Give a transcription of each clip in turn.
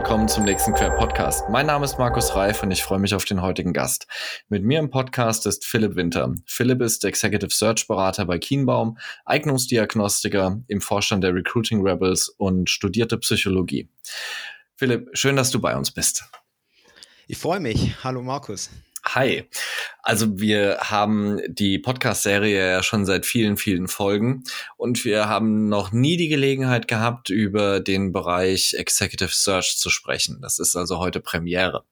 willkommen zum nächsten Quer Podcast. Mein Name ist Markus Reif und ich freue mich auf den heutigen Gast. Mit mir im Podcast ist Philipp Winter. Philipp ist Executive Search Berater bei Kienbaum, Eignungsdiagnostiker im Vorstand der Recruiting Rebels und studierte Psychologie. Philipp, schön, dass du bei uns bist. Ich freue mich. Hallo Markus. Hi. Also wir haben die Podcast-Serie ja schon seit vielen, vielen Folgen und wir haben noch nie die Gelegenheit gehabt, über den Bereich Executive Search zu sprechen. Das ist also heute Premiere.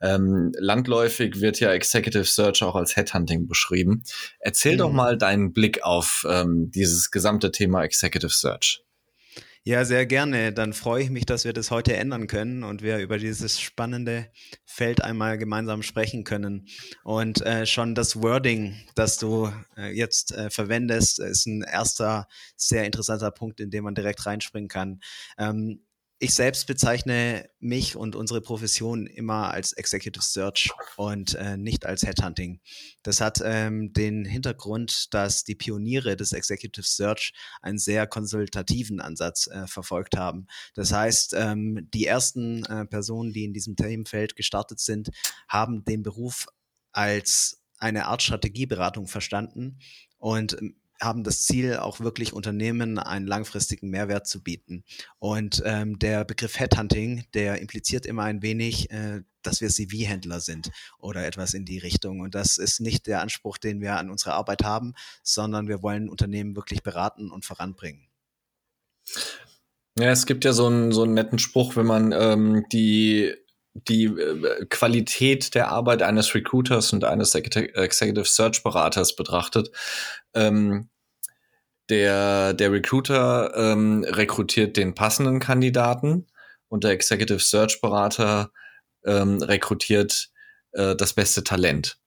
Ähm, landläufig wird ja Executive Search auch als Headhunting beschrieben. Erzähl mhm. doch mal deinen Blick auf ähm, dieses gesamte Thema Executive Search. Ja, sehr gerne. Dann freue ich mich, dass wir das heute ändern können und wir über dieses spannende Feld einmal gemeinsam sprechen können. Und äh, schon das Wording, das du äh, jetzt äh, verwendest, ist ein erster sehr interessanter Punkt, in dem man direkt reinspringen kann. Ähm, ich selbst bezeichne mich und unsere Profession immer als Executive Search und äh, nicht als Headhunting. Das hat ähm, den Hintergrund, dass die Pioniere des Executive Search einen sehr konsultativen Ansatz äh, verfolgt haben. Das heißt, ähm, die ersten äh, Personen, die in diesem Themenfeld gestartet sind, haben den Beruf als eine Art Strategieberatung verstanden und haben das Ziel, auch wirklich Unternehmen einen langfristigen Mehrwert zu bieten. Und ähm, der Begriff Headhunting, der impliziert immer ein wenig, äh, dass wir CV-Händler sind oder etwas in die Richtung. Und das ist nicht der Anspruch, den wir an unsere Arbeit haben, sondern wir wollen Unternehmen wirklich beraten und voranbringen. Ja, es gibt ja so einen, so einen netten Spruch, wenn man ähm, die die äh, Qualität der Arbeit eines Recruiters und eines Executive Search Beraters betrachtet. Ähm, der, der Recruiter ähm, rekrutiert den passenden Kandidaten und der Executive Search Berater ähm, rekrutiert äh, das beste Talent.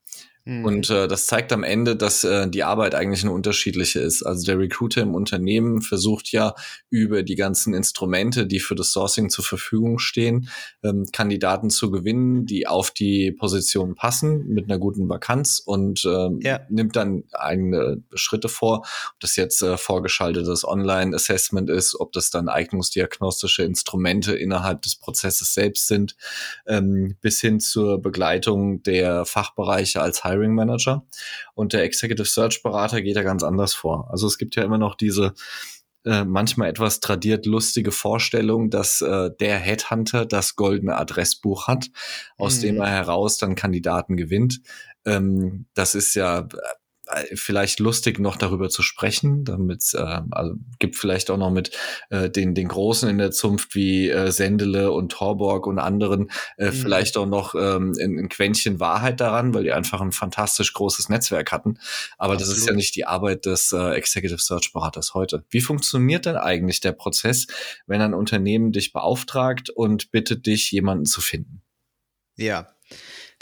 Mhm. Und äh, das zeigt am Ende, dass äh, die Arbeit eigentlich eine unterschiedliche ist. Also der Recruiter im Unternehmen versucht ja über die ganzen Instrumente, die für das Sourcing zur Verfügung stehen, ähm, Kandidaten zu gewinnen, die auf die Position passen mit einer guten Vakanz und ähm, ja. nimmt dann eigene Schritte vor, ob das jetzt äh, vorgeschaltetes Online-Assessment ist, ob das dann eignungsdiagnostische Instrumente innerhalb des Prozesses selbst sind, ähm, bis hin zur Begleitung der Fachbereiche als Hiring Manager. Und der Executive Search Berater geht da ganz anders vor. Also es gibt ja immer noch diese äh, manchmal etwas tradiert lustige Vorstellung, dass äh, der Headhunter das goldene Adressbuch hat, aus mhm. dem er heraus dann Kandidaten gewinnt. Ähm, das ist ja vielleicht lustig noch darüber zu sprechen, damit äh, also gibt vielleicht auch noch mit äh, den den großen in der Zunft wie äh, Sendele und Torborg und anderen äh, mhm. vielleicht auch noch ähm, ein, ein Quäntchen Wahrheit daran, weil die einfach ein fantastisch großes Netzwerk hatten. Aber Absolut. das ist ja nicht die Arbeit des äh, Executive Search Beraters heute. Wie funktioniert denn eigentlich der Prozess, wenn ein Unternehmen dich beauftragt und bittet dich jemanden zu finden? Ja,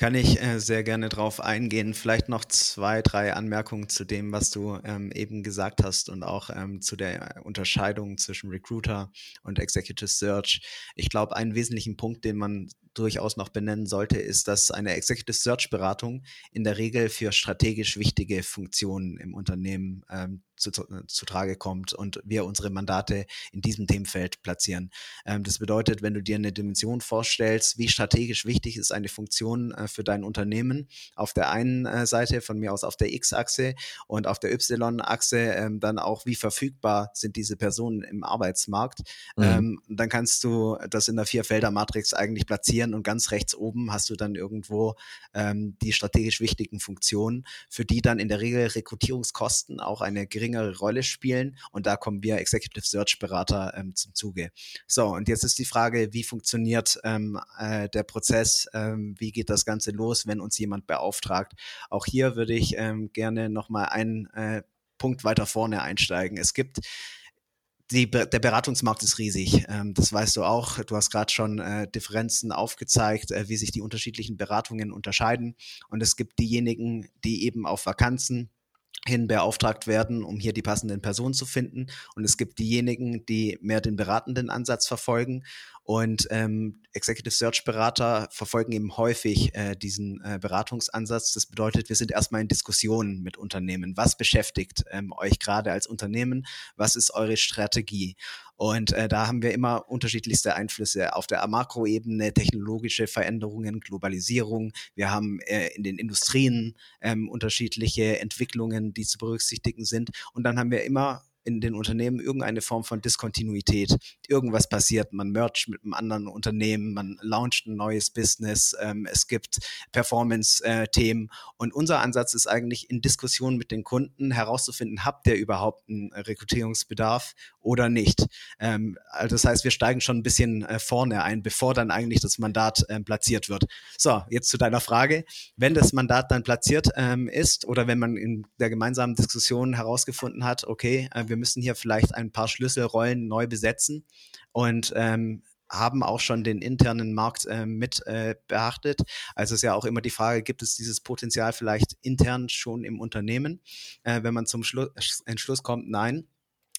kann ich äh, sehr gerne drauf eingehen. Vielleicht noch zwei, drei Anmerkungen zu dem, was du ähm, eben gesagt hast und auch ähm, zu der Unterscheidung zwischen Recruiter und Executive Search. Ich glaube, einen wesentlichen Punkt, den man durchaus noch benennen sollte, ist, dass eine Executive Search Beratung in der Regel für strategisch wichtige Funktionen im Unternehmen ähm, zu, zu, äh, zu, Trage kommt und wir unsere Mandate in diesem Themenfeld platzieren. Ähm, das bedeutet, wenn du dir eine Dimension vorstellst, wie strategisch wichtig ist eine Funktion äh, für dein Unternehmen, auf der einen äh, Seite von mir aus auf der X-Achse und auf der Y-Achse ähm, dann auch, wie verfügbar sind diese Personen im Arbeitsmarkt, mhm. ähm, dann kannst du das in der Vier-Felder-Matrix eigentlich platzieren und ganz rechts oben hast du dann irgendwo ähm, die strategisch wichtigen Funktionen, für die dann in der Regel Rekrutierungskosten auch eine geringe geringere Rolle spielen. Und da kommen wir Executive Search Berater ähm, zum Zuge. So, und jetzt ist die Frage, wie funktioniert ähm, äh, der Prozess? Ähm, wie geht das Ganze los, wenn uns jemand beauftragt? Auch hier würde ich ähm, gerne nochmal einen äh, Punkt weiter vorne einsteigen. Es gibt die, der Beratungsmarkt ist riesig. Ähm, das weißt du auch. Du hast gerade schon äh, Differenzen aufgezeigt, äh, wie sich die unterschiedlichen Beratungen unterscheiden. Und es gibt diejenigen, die eben auf Vakanzen hin beauftragt werden, um hier die passenden Personen zu finden. Und es gibt diejenigen, die mehr den beratenden Ansatz verfolgen. Und ähm, Executive Search Berater verfolgen eben häufig äh, diesen äh, Beratungsansatz. Das bedeutet, wir sind erstmal in Diskussionen mit Unternehmen. Was beschäftigt ähm, euch gerade als Unternehmen? Was ist eure Strategie? Und äh, da haben wir immer unterschiedlichste Einflüsse auf der Makroebene, technologische Veränderungen, Globalisierung. Wir haben äh, in den Industrien ähm, unterschiedliche Entwicklungen, die zu berücksichtigen sind. Und dann haben wir immer in den Unternehmen irgendeine Form von Diskontinuität. Irgendwas passiert, man mercht mit einem anderen Unternehmen, man launcht ein neues Business, ähm, es gibt Performance-Themen. Äh, und unser Ansatz ist eigentlich in Diskussionen mit den Kunden herauszufinden, habt ihr überhaupt einen Rekrutierungsbedarf oder nicht. Ähm, also das heißt, wir steigen schon ein bisschen äh, vorne ein, bevor dann eigentlich das Mandat äh, platziert wird. So, jetzt zu deiner Frage. Wenn das Mandat dann platziert ähm, ist oder wenn man in der gemeinsamen Diskussion herausgefunden hat, okay, äh, wir müssen hier vielleicht ein paar Schlüsselrollen neu besetzen und ähm, haben auch schon den internen Markt äh, mit äh, beachtet. Also ist ja auch immer die Frage, gibt es dieses Potenzial vielleicht intern schon im Unternehmen? Äh, wenn man zum Schlu Entschluss kommt, nein,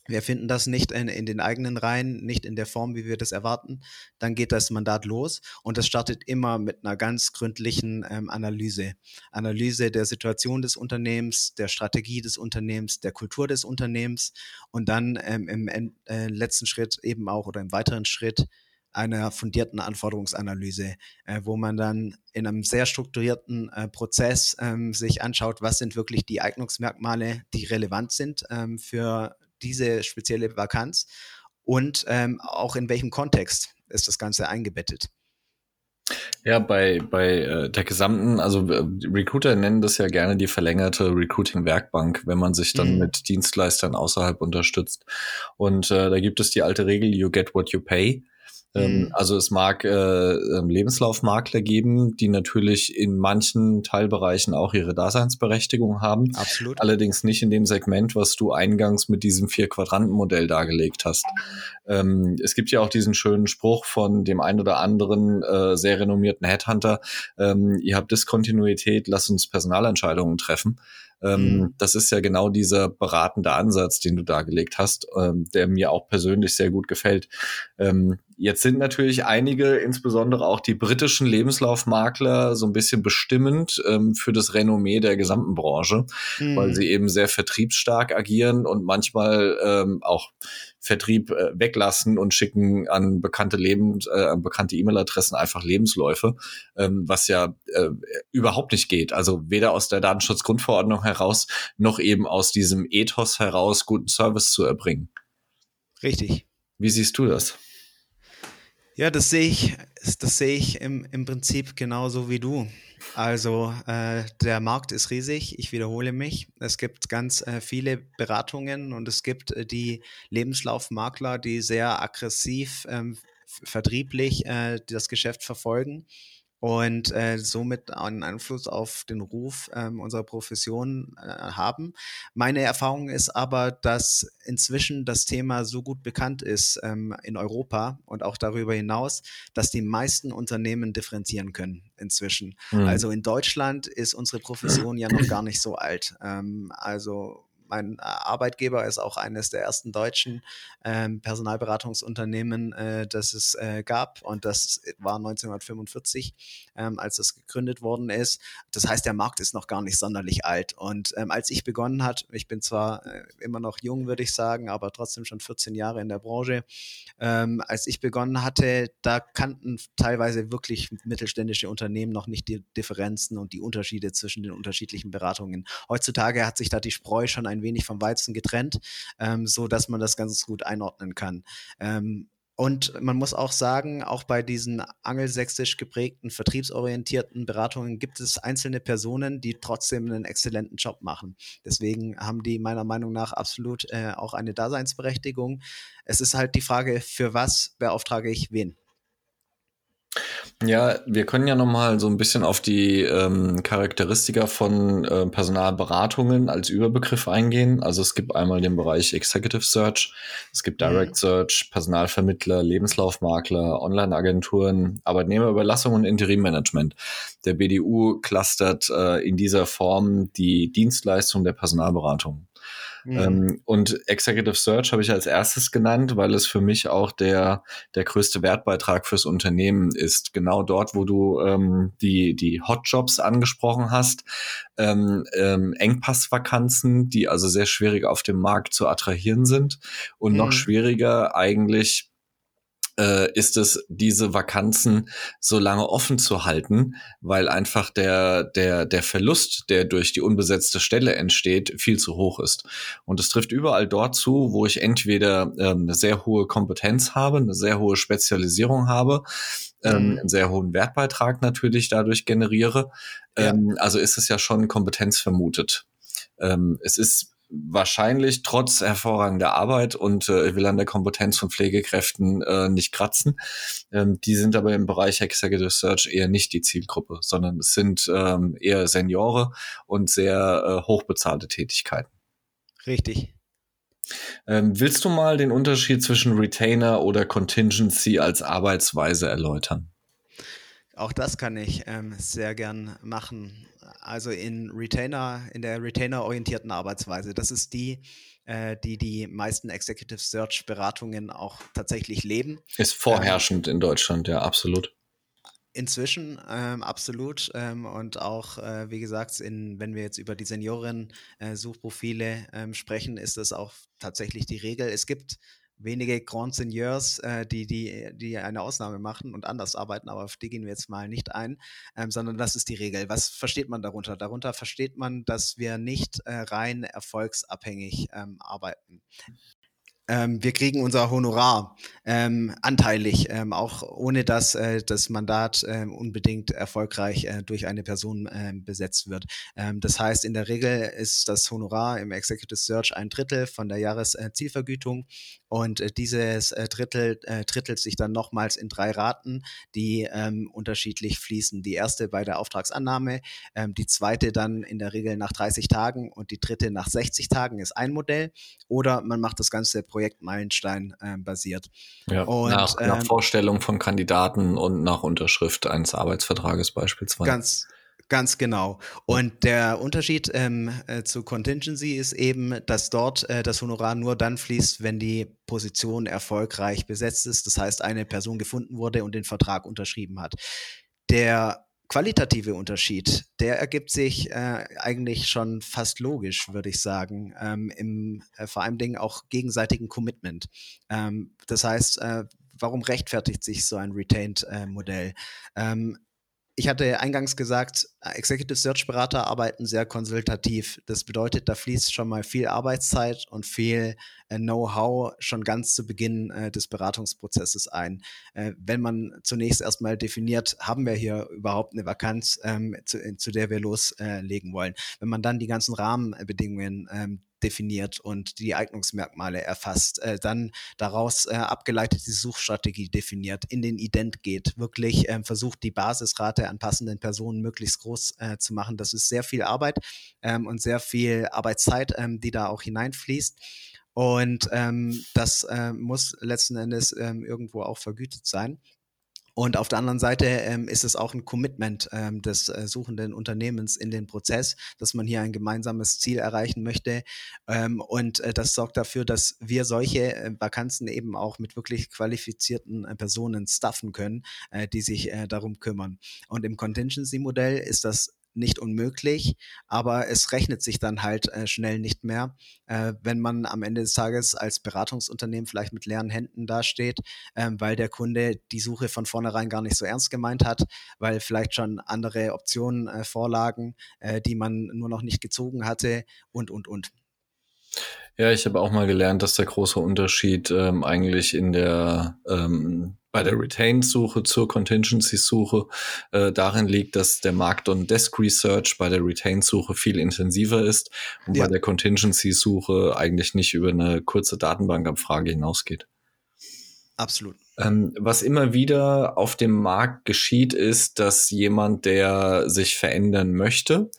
wir finden das nicht in, in, den eigenen Reihen, nicht in der Form, wie wir das erwarten, dann geht das Mandat los und das startet immer mit einer ganz gründlichen ähm, Analyse. Analyse der Situation des Unternehmens, der Strategie des Unternehmens, der Kultur des Unternehmens und dann ähm, im äh, letzten Schritt eben auch oder im weiteren Schritt einer fundierten Anforderungsanalyse, äh, wo man dann in einem sehr strukturierten äh, Prozess ähm, sich anschaut, was sind wirklich die Eignungsmerkmale, die relevant sind ähm, für diese spezielle Vakanz und ähm, auch in welchem Kontext ist das Ganze eingebettet. Ja, bei, bei äh, der gesamten, also äh, Recruiter nennen das ja gerne die verlängerte Recruiting-Werkbank, wenn man sich dann mhm. mit Dienstleistern außerhalb unterstützt. Und äh, da gibt es die alte Regel, you get what you pay. Ähm, mhm. Also es mag äh, ähm, Lebenslaufmakler geben, die natürlich in manchen Teilbereichen auch ihre Daseinsberechtigung haben. Absolut. Allerdings nicht in dem Segment, was du eingangs mit diesem Vier-Quadranten-Modell dargelegt hast. Ähm, es gibt ja auch diesen schönen Spruch von dem ein oder anderen äh, sehr renommierten Headhunter, ähm, ihr habt Diskontinuität, lasst uns Personalentscheidungen treffen. Ähm, mhm. Das ist ja genau dieser beratende Ansatz, den du dargelegt hast, ähm, der mir auch persönlich sehr gut gefällt. Ähm, jetzt sind natürlich einige, insbesondere auch die britischen Lebenslaufmakler, so ein bisschen bestimmend ähm, für das Renommee der gesamten Branche, mhm. weil sie eben sehr vertriebsstark agieren und manchmal ähm, auch Vertrieb äh, weglassen und schicken an bekannte Leben, äh, an bekannte E-Mail-Adressen einfach Lebensläufe, ähm, was ja äh, überhaupt nicht geht. Also weder aus der Datenschutzgrundverordnung heraus noch eben aus diesem Ethos heraus guten Service zu erbringen. Richtig. Wie siehst du das? Ja, das sehe ich, das sehe ich im, im Prinzip genauso wie du. Also äh, der Markt ist riesig, ich wiederhole mich. Es gibt ganz äh, viele Beratungen und es gibt äh, die Lebenslaufmakler, die sehr aggressiv ähm, vertrieblich äh, das Geschäft verfolgen und äh, somit einen Einfluss auf den Ruf ähm, unserer Profession äh, haben. Meine Erfahrung ist aber, dass inzwischen das Thema so gut bekannt ist ähm, in Europa und auch darüber hinaus, dass die meisten Unternehmen differenzieren können inzwischen. Mhm. Also in Deutschland ist unsere Profession ja noch gar nicht so alt. Ähm, also mein äh, Arbeitgeber ist auch eines der ersten deutschen ähm, Personalberatungsunternehmen, äh, das es äh, gab. Und das war 1945, ähm, als das gegründet worden ist. Das heißt, der Markt ist noch gar nicht sonderlich alt. Und ähm, als ich begonnen hat, ich bin zwar äh, immer noch jung, würde ich sagen, aber trotzdem schon 14 Jahre in der Branche. Ähm, als ich begonnen hatte, da kannten teilweise wirklich mittelständische Unternehmen noch nicht die Differenzen und die Unterschiede zwischen den unterschiedlichen Beratungen. Heutzutage hat sich da die Spreu schon ein wenig vom Weizen getrennt, ähm, so dass man das ganz gut einordnen kann. Ähm, und man muss auch sagen, auch bei diesen angelsächsisch geprägten, vertriebsorientierten Beratungen gibt es einzelne Personen, die trotzdem einen exzellenten Job machen. Deswegen haben die meiner Meinung nach absolut äh, auch eine Daseinsberechtigung. Es ist halt die Frage, für was beauftrage ich wen? Ja, wir können ja noch mal so ein bisschen auf die ähm, Charakteristika von äh, Personalberatungen als Überbegriff eingehen. Also es gibt einmal den Bereich Executive Search, es gibt mhm. Direct. Search, Personalvermittler, Lebenslaufmakler, Online-Agenturen, Arbeitnehmerüberlassung und Interimmanagement. Der BDU clustert äh, in dieser Form die Dienstleistung der Personalberatung. Mhm. Ähm, und Executive Search habe ich als erstes genannt, weil es für mich auch der, der größte Wertbeitrag fürs Unternehmen ist. Genau dort, wo du ähm, die, die Hotjobs angesprochen hast, ähm, ähm, Engpassvakanzen, die also sehr schwierig auf dem Markt zu attrahieren sind und mhm. noch schwieriger eigentlich äh, ist es, diese Vakanzen so lange offen zu halten, weil einfach der, der, der Verlust, der durch die unbesetzte Stelle entsteht, viel zu hoch ist. Und es trifft überall dort zu, wo ich entweder ähm, eine sehr hohe Kompetenz habe, eine sehr hohe Spezialisierung habe, ähm, mhm. einen sehr hohen Wertbeitrag natürlich dadurch generiere. Ja. Ähm, also ist es ja schon Kompetenz vermutet. Ähm, es ist wahrscheinlich trotz hervorragender Arbeit und äh, ich will an der Kompetenz von Pflegekräften äh, nicht kratzen. Ähm, die sind aber im Bereich Executive Search eher nicht die Zielgruppe, sondern es sind ähm, eher Seniore und sehr äh, hochbezahlte Tätigkeiten. Richtig. Ähm, willst du mal den Unterschied zwischen Retainer oder Contingency als Arbeitsweise erläutern? Auch das kann ich ähm, sehr gern machen also in Retainer, in der Retainer-orientierten Arbeitsweise. Das ist die, äh, die die meisten Executive Search Beratungen auch tatsächlich leben. Ist vorherrschend ähm, in Deutschland, ja, absolut. Inzwischen ähm, absolut ähm, und auch, äh, wie gesagt, in, wenn wir jetzt über die Senioren-Suchprofile äh, ähm, sprechen, ist das auch tatsächlich die Regel. Es gibt wenige Grand Seigneurs, äh, die, die, die eine Ausnahme machen und anders arbeiten, aber auf die gehen wir jetzt mal nicht ein, ähm, sondern das ist die Regel. Was versteht man darunter? Darunter versteht man, dass wir nicht äh, rein erfolgsabhängig ähm, arbeiten ähm, wir kriegen unser Honorar ähm, anteilig, ähm, auch ohne dass äh, das Mandat äh, unbedingt erfolgreich äh, durch eine Person äh, besetzt wird. Ähm, das heißt, in der Regel ist das Honorar im Executive Search ein Drittel von der Jahreszielvergütung und äh, dieses äh, Drittel äh, drittelt sich dann nochmals in drei Raten, die ähm, unterschiedlich fließen. Die erste bei der Auftragsannahme, ähm, die zweite dann in der Regel nach 30 Tagen und die dritte nach 60 Tagen ist ein Modell. Oder man macht das Ganze Projektmeilenstein äh, basiert. Ja, und, nach, nach ähm, Vorstellung von Kandidaten und nach Unterschrift eines Arbeitsvertrages beispielsweise. Ganz, Ganz genau. Und der Unterschied ähm, äh, zu Contingency ist eben, dass dort äh, das Honorar nur dann fließt, wenn die Position erfolgreich besetzt ist. Das heißt, eine Person gefunden wurde und den Vertrag unterschrieben hat. Der qualitative Unterschied, der ergibt sich äh, eigentlich schon fast logisch, würde ich sagen, ähm, im äh, vor allem Dingen auch gegenseitigen Commitment. Ähm, das heißt, äh, warum rechtfertigt sich so ein Retained-Modell? Äh, ähm, ich hatte eingangs gesagt, Executive Search Berater arbeiten sehr konsultativ. Das bedeutet, da fließt schon mal viel Arbeitszeit und viel äh, Know-how schon ganz zu Beginn äh, des Beratungsprozesses ein. Äh, wenn man zunächst erstmal definiert, haben wir hier überhaupt eine Vakanz, ähm, zu, zu, der wir loslegen wollen. Wenn man dann die ganzen Rahmenbedingungen ähm, definiert und die Eignungsmerkmale erfasst, äh, dann daraus äh, abgeleitet die Suchstrategie definiert, in den Ident geht, wirklich äh, versucht, die Basisrate an passenden Personen möglichst groß äh, zu machen. Das ist sehr viel Arbeit ähm, und sehr viel Arbeitszeit, ähm, die da auch hineinfließt. Und ähm, das äh, muss letzten Endes ähm, irgendwo auch vergütet sein. Und auf der anderen Seite ähm, ist es auch ein Commitment ähm, des äh, suchenden Unternehmens in den Prozess, dass man hier ein gemeinsames Ziel erreichen möchte. Ähm, und äh, das sorgt dafür, dass wir solche äh, Vakanzen eben auch mit wirklich qualifizierten äh, Personen staffen können, äh, die sich äh, darum kümmern. Und im Contingency-Modell ist das nicht unmöglich, aber es rechnet sich dann halt äh, schnell nicht mehr, äh, wenn man am Ende des Tages als Beratungsunternehmen vielleicht mit leeren Händen dasteht, äh, weil der Kunde die Suche von vornherein gar nicht so ernst gemeint hat, weil vielleicht schon andere Optionen äh, vorlagen, äh, die man nur noch nicht gezogen hatte und, und, und. Ja, ich habe auch mal gelernt, dass der große Unterschied ähm, eigentlich in der ähm, bei der Retained-Suche zur Contingency-Suche äh, darin liegt, dass der Markt- und Desk-Research bei der Retained-Suche viel intensiver ist und ja. bei der Contingency-Suche eigentlich nicht über eine kurze Datenbankabfrage hinausgeht. Absolut. Ähm, was immer wieder auf dem Markt geschieht, ist, dass jemand, der sich verändern möchte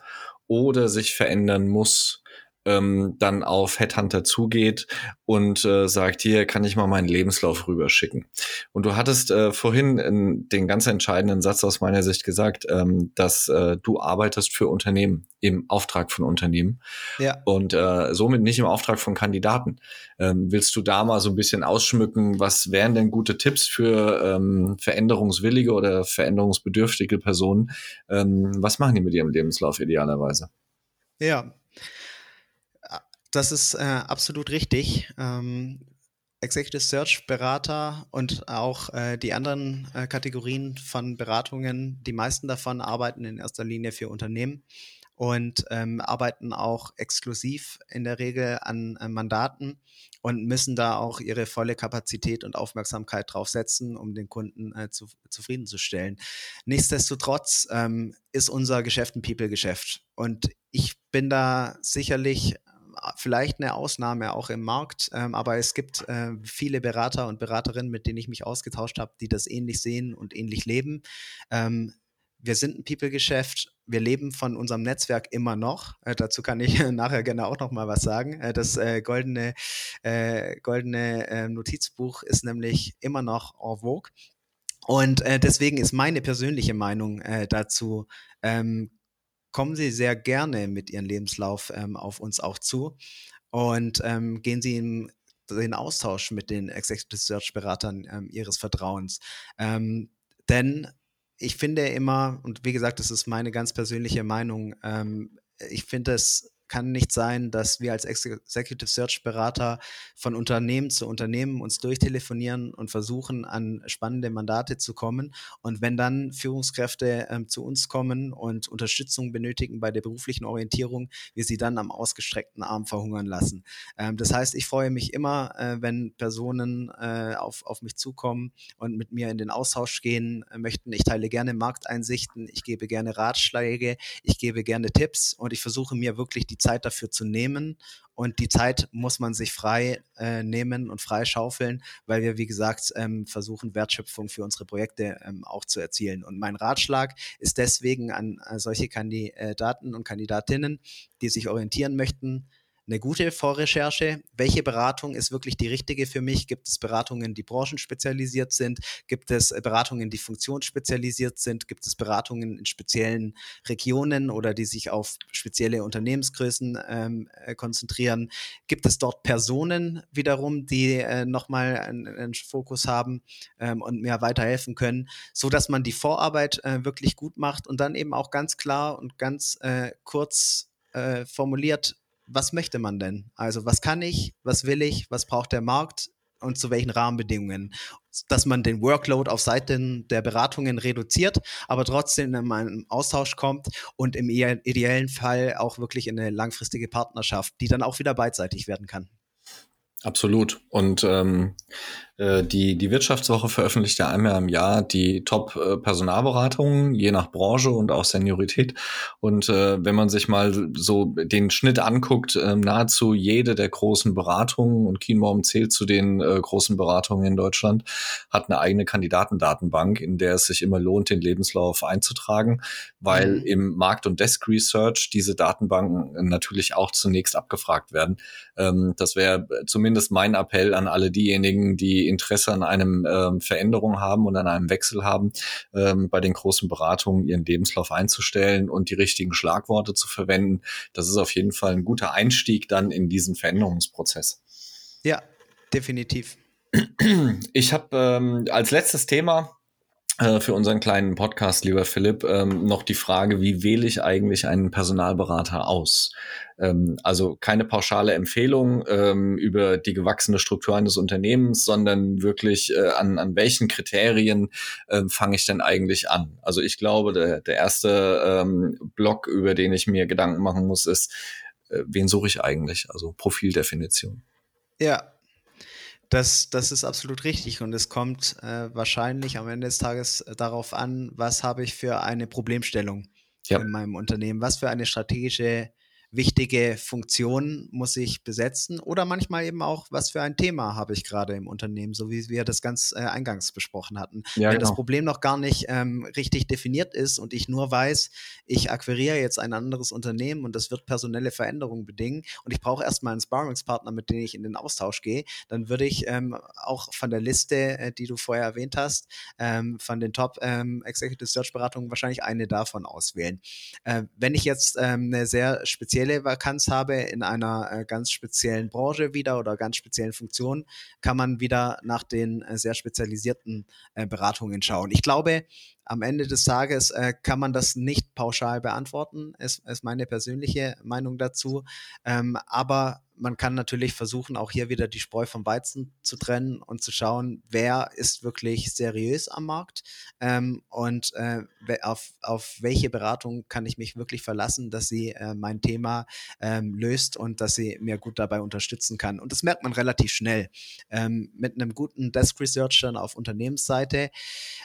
oder sich verändern muss, ähm, dann auf Headhunter zugeht und äh, sagt, hier kann ich mal meinen Lebenslauf rüberschicken. Und du hattest äh, vorhin in den ganz entscheidenden Satz aus meiner Sicht gesagt, ähm, dass äh, du arbeitest für Unternehmen, im Auftrag von Unternehmen ja. und äh, somit nicht im Auftrag von Kandidaten. Ähm, willst du da mal so ein bisschen ausschmücken, was wären denn gute Tipps für ähm, veränderungswillige oder veränderungsbedürftige Personen? Ähm, was machen die mit ihrem Lebenslauf idealerweise? Ja, das ist äh, absolut richtig. Ähm, Executive Search Berater und auch äh, die anderen äh, Kategorien von Beratungen, die meisten davon arbeiten in erster Linie für Unternehmen und ähm, arbeiten auch exklusiv in der Regel an äh, Mandaten und müssen da auch ihre volle Kapazität und Aufmerksamkeit drauf setzen, um den Kunden äh, zu, zufriedenzustellen. Nichtsdestotrotz ähm, ist unser Geschäft ein People-Geschäft und ich bin da sicherlich vielleicht eine Ausnahme auch im Markt, ähm, aber es gibt äh, viele Berater und Beraterinnen, mit denen ich mich ausgetauscht habe, die das ähnlich sehen und ähnlich leben. Ähm, wir sind ein People-Geschäft. Wir leben von unserem Netzwerk immer noch. Äh, dazu kann ich nachher gerne auch noch mal was sagen. Äh, das äh, goldene, äh, goldene äh, Notizbuch ist nämlich immer noch en vogue. Und äh, deswegen ist meine persönliche Meinung dazu ähm, kommen Sie sehr gerne mit Ihrem Lebenslauf ähm, auf uns auch zu und ähm, gehen Sie in den Austausch mit den Executive Search Beratern ähm, Ihres Vertrauens. Ähm, denn ich finde immer, und wie gesagt, das ist meine ganz persönliche Meinung, ähm, ich finde es kann nicht sein, dass wir als Executive Search Berater von Unternehmen zu Unternehmen uns durchtelefonieren und versuchen, an spannende Mandate zu kommen. Und wenn dann Führungskräfte ähm, zu uns kommen und Unterstützung benötigen bei der beruflichen Orientierung, wir sie dann am ausgestreckten Arm verhungern lassen. Ähm, das heißt, ich freue mich immer, äh, wenn Personen äh, auf, auf mich zukommen und mit mir in den Austausch gehen äh, möchten. Ich teile gerne Markteinsichten, ich gebe gerne Ratschläge, ich gebe gerne Tipps und ich versuche mir wirklich die Zeit dafür zu nehmen. Und die Zeit muss man sich frei äh, nehmen und frei schaufeln, weil wir, wie gesagt, ähm, versuchen, Wertschöpfung für unsere Projekte ähm, auch zu erzielen. Und mein Ratschlag ist deswegen an, an solche Kandidaten und Kandidatinnen, die sich orientieren möchten, eine gute Vorrecherche. Welche Beratung ist wirklich die richtige für mich? Gibt es Beratungen, die branchenspezialisiert sind? Gibt es äh, Beratungen, die funktionsspezialisiert sind? Gibt es Beratungen in speziellen Regionen oder die sich auf spezielle Unternehmensgrößen ähm, äh, konzentrieren? Gibt es dort Personen wiederum, die äh, nochmal einen, einen Fokus haben ähm, und mir weiterhelfen können, so dass man die Vorarbeit äh, wirklich gut macht und dann eben auch ganz klar und ganz äh, kurz äh, formuliert was möchte man denn? Also was kann ich, was will ich, was braucht der Markt und zu welchen Rahmenbedingungen? Dass man den Workload auf Seiten der Beratungen reduziert, aber trotzdem in einen Austausch kommt und im ideellen Fall auch wirklich in eine langfristige Partnerschaft, die dann auch wieder beidseitig werden kann. Absolut. Und ähm, äh, die, die Wirtschaftswoche veröffentlicht ja einmal im Jahr die Top-Personalberatungen, je nach Branche und auch Seniorität. Und äh, wenn man sich mal so den Schnitt anguckt, äh, nahezu jede der großen Beratungen, und Kienbaum zählt zu den äh, großen Beratungen in Deutschland, hat eine eigene Kandidatendatenbank, in der es sich immer lohnt, den Lebenslauf einzutragen, weil mhm. im Markt- und Desk Research diese Datenbanken natürlich auch zunächst abgefragt werden. Ähm, das wäre zumindest mein Appell an alle diejenigen, die Interesse an einem ähm, Veränderung haben und an einem Wechsel haben, ähm, bei den großen Beratungen ihren Lebenslauf einzustellen und die richtigen Schlagworte zu verwenden. Das ist auf jeden Fall ein guter Einstieg dann in diesen Veränderungsprozess. Ja, definitiv. Ich habe ähm, als letztes Thema für unseren kleinen Podcast, lieber Philipp, ähm, noch die Frage, wie wähle ich eigentlich einen Personalberater aus? Ähm, also keine pauschale Empfehlung ähm, über die gewachsene Struktur eines Unternehmens, sondern wirklich äh, an, an welchen Kriterien äh, fange ich denn eigentlich an? Also ich glaube, der, der erste ähm, Block, über den ich mir Gedanken machen muss, ist, äh, wen suche ich eigentlich? Also Profildefinition. Ja, das, das ist absolut richtig und es kommt äh, wahrscheinlich am Ende des Tages äh, darauf an, was habe ich für eine Problemstellung ja. in meinem Unternehmen, was für eine strategische wichtige Funktionen muss ich besetzen oder manchmal eben auch, was für ein Thema habe ich gerade im Unternehmen, so wie wir das ganz äh, eingangs besprochen hatten. Ja, Wenn genau. das Problem noch gar nicht ähm, richtig definiert ist und ich nur weiß, ich akquiriere jetzt ein anderes Unternehmen und das wird personelle Veränderungen bedingen und ich brauche erstmal einen Sparringspartner, mit dem ich in den Austausch gehe, dann würde ich ähm, auch von der Liste, äh, die du vorher erwähnt hast, ähm, von den Top ähm, Executive Search Beratungen wahrscheinlich eine davon auswählen. Äh, wenn ich jetzt ähm, eine sehr spezielle Vakanz habe in einer äh, ganz speziellen Branche wieder oder ganz speziellen Funktion, kann man wieder nach den äh, sehr spezialisierten äh, Beratungen schauen. Ich glaube, am Ende des Tages kann man das nicht pauschal beantworten, ist, ist meine persönliche Meinung dazu. Ähm, aber man kann natürlich versuchen, auch hier wieder die Spreu vom Weizen zu trennen und zu schauen, wer ist wirklich seriös am Markt ähm, und äh, auf, auf welche Beratung kann ich mich wirklich verlassen, dass sie äh, mein Thema ähm, löst und dass sie mir gut dabei unterstützen kann. Und das merkt man relativ schnell. Ähm, mit einem guten Desk Researcher auf Unternehmensseite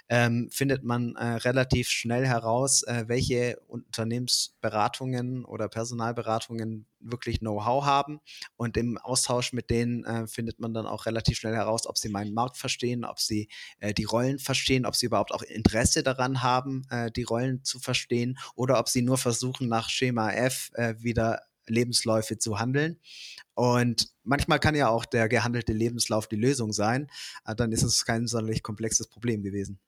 ähm, findet man äh, relativ schnell heraus, äh, welche Unternehmensberatungen oder Personalberatungen wirklich Know-how haben. Und im Austausch mit denen äh, findet man dann auch relativ schnell heraus, ob sie meinen Markt verstehen, ob sie äh, die Rollen verstehen, ob sie überhaupt auch Interesse daran haben, äh, die Rollen zu verstehen oder ob sie nur versuchen, nach Schema F äh, wieder Lebensläufe zu handeln. Und manchmal kann ja auch der gehandelte Lebenslauf die Lösung sein. Äh, dann ist es kein sonderlich komplexes Problem gewesen.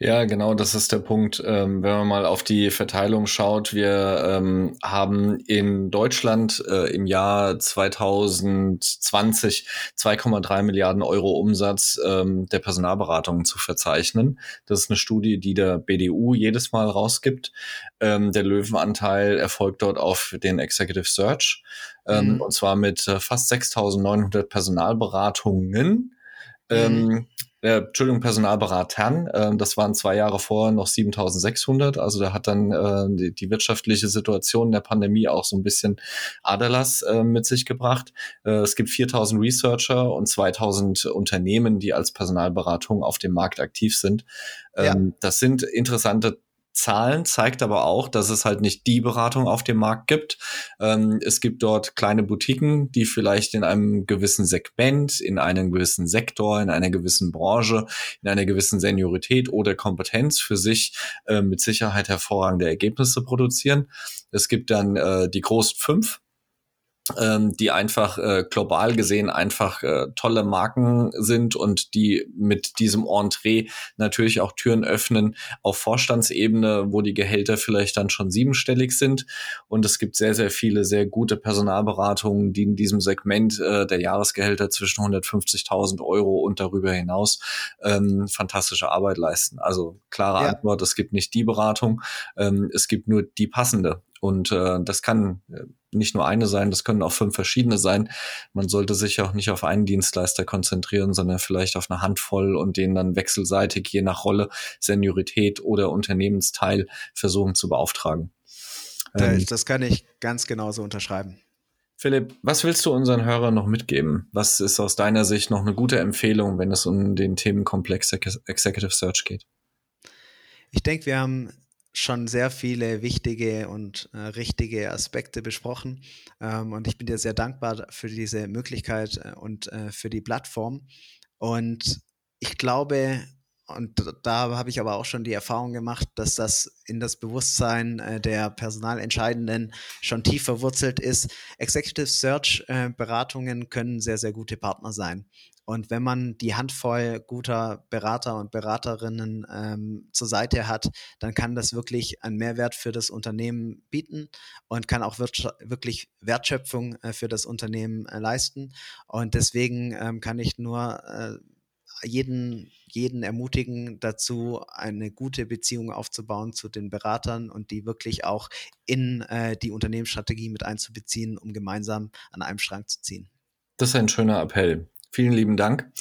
Ja, genau, das ist der Punkt. Ähm, wenn man mal auf die Verteilung schaut, wir ähm, haben in Deutschland äh, im Jahr 2020 2,3 Milliarden Euro Umsatz ähm, der Personalberatung zu verzeichnen. Das ist eine Studie, die der BDU jedes Mal rausgibt. Ähm, der Löwenanteil erfolgt dort auf den Executive Search, ähm, mhm. und zwar mit äh, fast 6.900 Personalberatungen. Ähm, mhm äh, Entschuldigung, Personalberatern. Äh, das waren zwei Jahre vorher noch 7600. Also da hat dann äh, die, die wirtschaftliche Situation der Pandemie auch so ein bisschen Aderlass äh, mit sich gebracht. Äh, es gibt 4000 Researcher und 2000 Unternehmen, die als Personalberatung auf dem Markt aktiv sind. Ähm, ja. Das sind interessante Zahlen, zeigt aber auch, dass es halt nicht die Beratung auf dem Markt gibt. Ähm, es gibt dort kleine Boutiquen, die vielleicht in einem gewissen Segment, in einem gewissen Sektor, in einer gewissen Branche, in einer gewissen Seniorität oder Kompetenz für sich äh, mit Sicherheit hervorragende Ergebnisse produzieren. Es gibt dann äh, die großen fünf, ähm, die einfach äh, global gesehen einfach äh, tolle Marken sind und die mit diesem Entree natürlich auch Türen öffnen auf Vorstandsebene, wo die Gehälter vielleicht dann schon siebenstellig sind. Und es gibt sehr, sehr viele sehr gute Personalberatungen, die in diesem Segment äh, der Jahresgehälter zwischen 150.000 Euro und darüber hinaus ähm, fantastische Arbeit leisten. Also klare ja. Antwort, es gibt nicht die Beratung, ähm, es gibt nur die passende. Und äh, das kann äh, nicht nur eine sein, das können auch fünf verschiedene sein. Man sollte sich auch nicht auf einen Dienstleister konzentrieren, sondern vielleicht auf eine Handvoll und den dann wechselseitig je nach Rolle, Seniorität oder Unternehmensteil versuchen zu beauftragen. Ähm, das kann ich ganz genauso unterschreiben. Philipp, was willst du unseren Hörern noch mitgeben? Was ist aus deiner Sicht noch eine gute Empfehlung, wenn es um den Themenkomplex Executive Search geht? Ich denke, wir haben schon sehr viele wichtige und äh, richtige Aspekte besprochen. Ähm, und ich bin dir sehr dankbar für diese Möglichkeit äh, und äh, für die Plattform. Und ich glaube, und da habe ich aber auch schon die Erfahrung gemacht, dass das in das Bewusstsein äh, der Personalentscheidenden schon tief verwurzelt ist. Executive Search äh, Beratungen können sehr, sehr gute Partner sein. Und wenn man die Handvoll guter Berater und Beraterinnen ähm, zur Seite hat, dann kann das wirklich einen Mehrwert für das Unternehmen bieten und kann auch wirklich Wertschöpfung äh, für das Unternehmen äh, leisten. Und deswegen ähm, kann ich nur äh, jeden, jeden ermutigen dazu, eine gute Beziehung aufzubauen zu den Beratern und die wirklich auch in äh, die Unternehmensstrategie mit einzubeziehen, um gemeinsam an einem Schrank zu ziehen. Das ist ein schöner Appell. Vielen lieben Dank.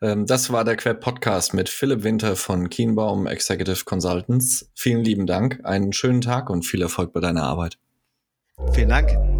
Ähm, das war der Queb Podcast mit Philipp Winter von Kienbaum Executive Consultants. Vielen lieben Dank, einen schönen Tag und viel Erfolg bei deiner Arbeit. Vielen Dank.